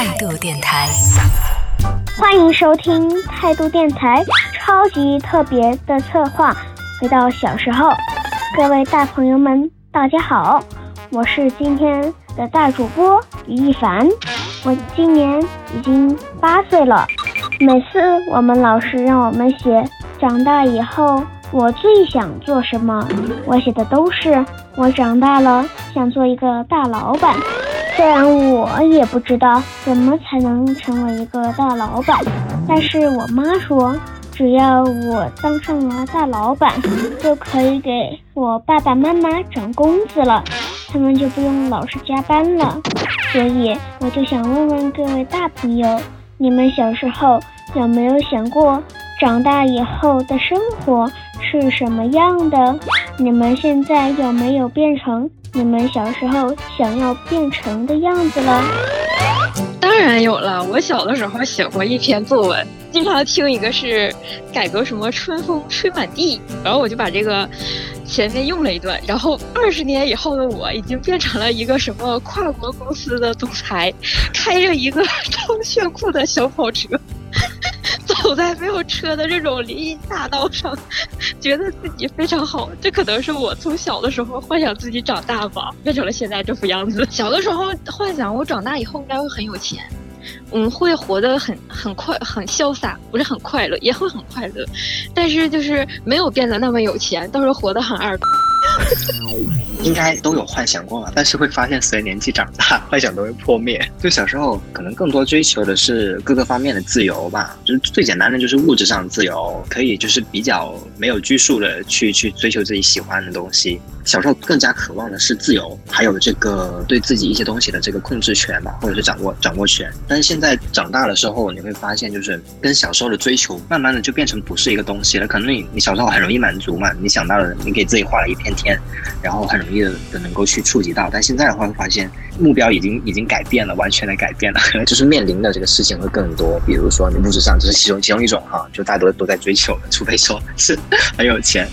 态度电台，欢迎收听态度电台超级特别的策划。回到小时候，各位大朋友们，大家好，我是今天的大主播于一凡，我今年已经八岁了。每次我们老师让我们写长大以后我最想做什么，我写的都是我长大了想做一个大老板。虽然我也不知道怎么才能成为一个大老板，但是我妈说，只要我当上了大老板，就可以给我爸爸妈妈涨工资了，他们就不用老是加班了。所以我就想问问各位大朋友，你们小时候有没有想过长大以后的生活是什么样的？你们现在有没有变成？你们小时候想要变成的样子了？当然有了。我小的时候写过一篇作文，经常听一个是改革什么春风吹满地，然后我就把这个前面用了一段。然后二十年以后的我已经变成了一个什么跨国公司的总裁，开着一个超炫酷的小跑车。走在没有车的这种林荫大道上，觉得自己非常好。这可能是我从小的时候幻想自己长大吧，变成了现在这副样子。小的时候幻想我长大以后应该会很有钱，嗯，会活得很很快很潇洒，不是很快乐，也会很快乐，但是就是没有变得那么有钱，倒是活得很二。应该都有幻想过吧，但是会发现随年纪长大，幻想都会破灭。就小时候可能更多追求的是各个方面的自由吧，就是最简单的就是物质上的自由，可以就是比较没有拘束的去去追求自己喜欢的东西。小时候更加渴望的是自由，还有这个对自己一些东西的这个控制权吧，或者是掌握掌握权。但是现在长大的时候，你会发现就是跟小时候的追求，慢慢的就变成不是一个东西了。可能你你小时候很容易满足嘛，你想到了，你给自己画了一片天，然后很容易。的能够去触及到，但现在的话会发现目标已经已经改变了，完全的改变了，可 能就是面临的这个事情会更多。比如说你物质上，这是其中其中一种哈，就大家都在追求，除非说是很有钱。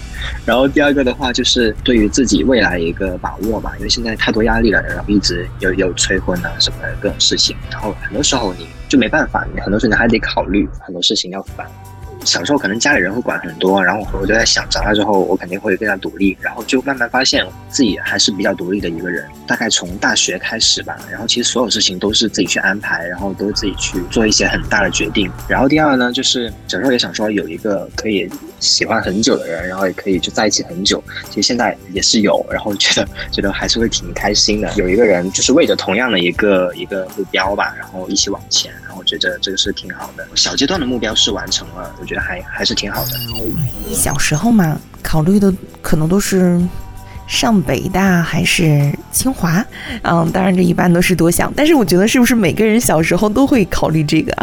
然后第二个的话就是对于自己未来一个把握吧，因为现在太多压力了，然后一直有有催婚啊什么的各种事情，然后很多时候你就没办法，你很多时候你还得考虑很多事情要烦。小时候可能家里人会管很多，然后我就在想，长大之后我肯定会更加独立，然后就慢慢发现自己还是比较独立的一个人。大概从大学开始吧，然后其实所有事情都是自己去安排，然后都自己去做一些很大的决定。然后第二呢，就是小时候也想说有一个可以喜欢很久的人，然后也可以就在一起很久。其实现在也是有，然后觉得 觉得还是会挺开心的，有一个人就是为着同样的一个一个目标吧，然后一起往前。然后我觉得这个是挺好的，小阶段的目标是完成了，我觉得还还是挺好的。小时候嘛，考虑的可能都是上北大还是清华，嗯，当然这一般都是多想，但是我觉得是不是每个人小时候都会考虑这个？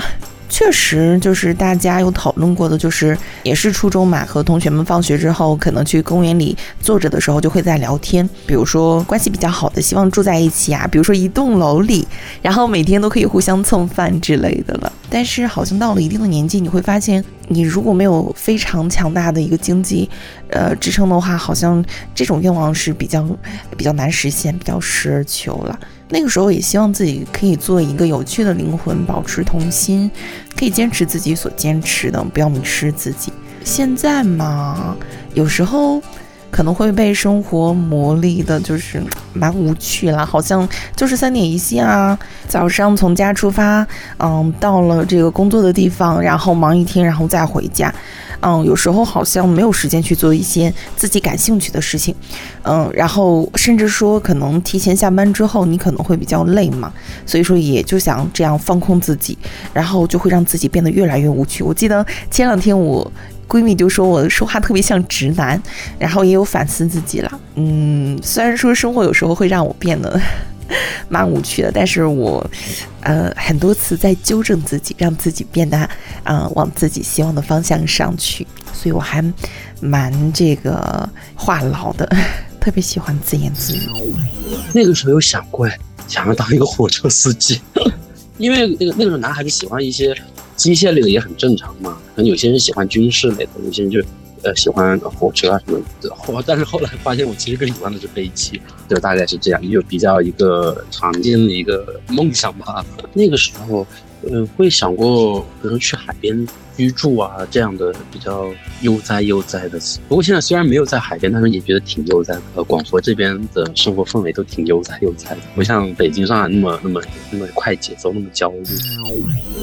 确实，就是大家有讨论过的，就是也是初中嘛，和同学们放学之后，可能去公园里坐着的时候，就会在聊天。比如说关系比较好的，希望住在一起啊，比如说一栋楼里，然后每天都可以互相蹭饭之类的了。但是好像到了一定的年纪，你会发现，你如果没有非常强大的一个经济，呃支撑的话，好像这种愿望是比较比较难实现，比较实而求了。那个时候也希望自己可以做一个有趣的灵魂，保持童心，可以坚持自己所坚持的，不要迷失自己。现在嘛，有时候可能会被生活磨砺的，就是蛮无趣了，好像就是三点一线啊，早上从家出发，嗯，到了这个工作的地方，然后忙一天，然后再回家。嗯，有时候好像没有时间去做一些自己感兴趣的事情，嗯，然后甚至说可能提前下班之后，你可能会比较累嘛，所以说也就想这样放空自己，然后就会让自己变得越来越无趣。我记得前两天我闺蜜就说我说话特别像直男，然后也有反思自己了。嗯，虽然说生活有时候会让我变得。蛮无趣的，但是我，呃，很多次在纠正自己，让自己变得，嗯，往自己希望的方向上去，所以我还蛮这个话痨的，特别喜欢自言自语。那个时候有想过，想要当一个火车司机，因为那个那个时候男孩子喜欢一些机械类的也很正常嘛，可能有些人喜欢军事类的，有些人就呃喜欢火车啊什么的。我但是后来发现我其实更喜欢的是飞机，就大概是这样，就比较一个常见的一个梦想吧。那个时候，呃，会想过，比如说去海边。居住啊，这样的比较悠哉悠哉的。不过现在虽然没有在海边，但是也觉得挺悠哉的。呃，广佛这边的生活氛围都挺悠哉悠哉的，不像北京、上海那么那么那么快节奏，那么焦虑。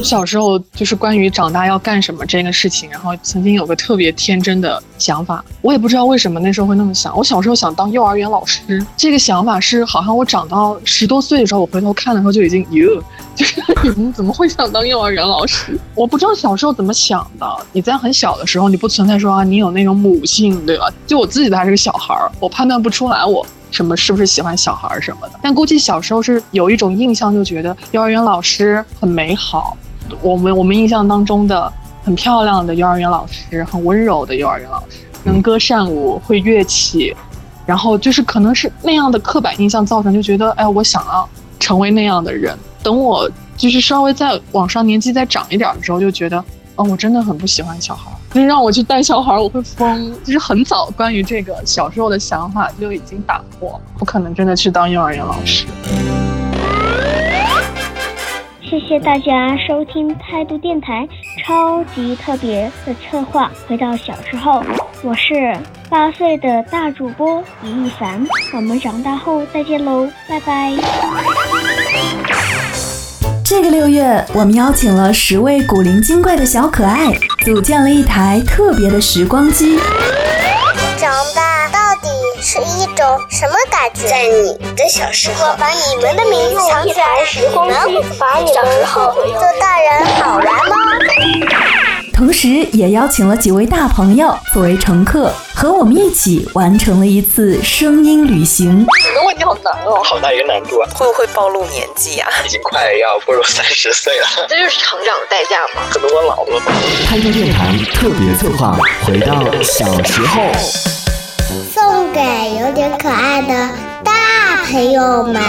小时候就是关于长大要干什么这个事情，然后曾经有个特别天真的想法，我也不知道为什么那时候会那么想。我小时候想当幼儿园老师，这个想法是好像我长到十多岁的时候，我回头看的时候就已经哟，就是你 怎么会想当幼儿园老师？我不知道小时候怎么。想想的，你在很小的时候，你不存在说啊，你有那种母性，对吧？就我自己还是个小孩儿，我判断不出来我什么是不是喜欢小孩儿什么的。但估计小时候是有一种印象，就觉得幼儿园老师很美好。我们我们印象当中的很漂亮的幼儿园老师，很温柔的幼儿园老师，能歌善舞，会乐器，然后就是可能是那样的刻板印象造成，就觉得哎，我想要成为那样的人。等我就是稍微再往上年纪再长一点的时候，就觉得。哦，我真的很不喜欢小孩，就让我去带小孩，我会疯。就是很早关于这个小时候的想法就已经打破，不可能真的去当幼儿园老师。谢谢大家收听态度电台超级特别的策划。回到小时候，我是八岁的大主播李一凡，我们长大后再见喽，拜拜。这个六月，我们邀请了十位古灵精怪的小可爱，组建了一台特别的时光机。长大到底是一种什么感觉？在你的小时候，把你们的名字藏起来，时光机，把你们做大人好玩？同时，也邀请了几位大朋友作为乘客，和我们一起完成了一次声音旅行。这个问题好难哦，好大一个难度啊！会不会暴露年纪啊？已经快要步入三十岁了，这就是成长的代价吗。可能我老了吧。开通电台特别策划，回到小时候，送给有点可爱的大朋友们。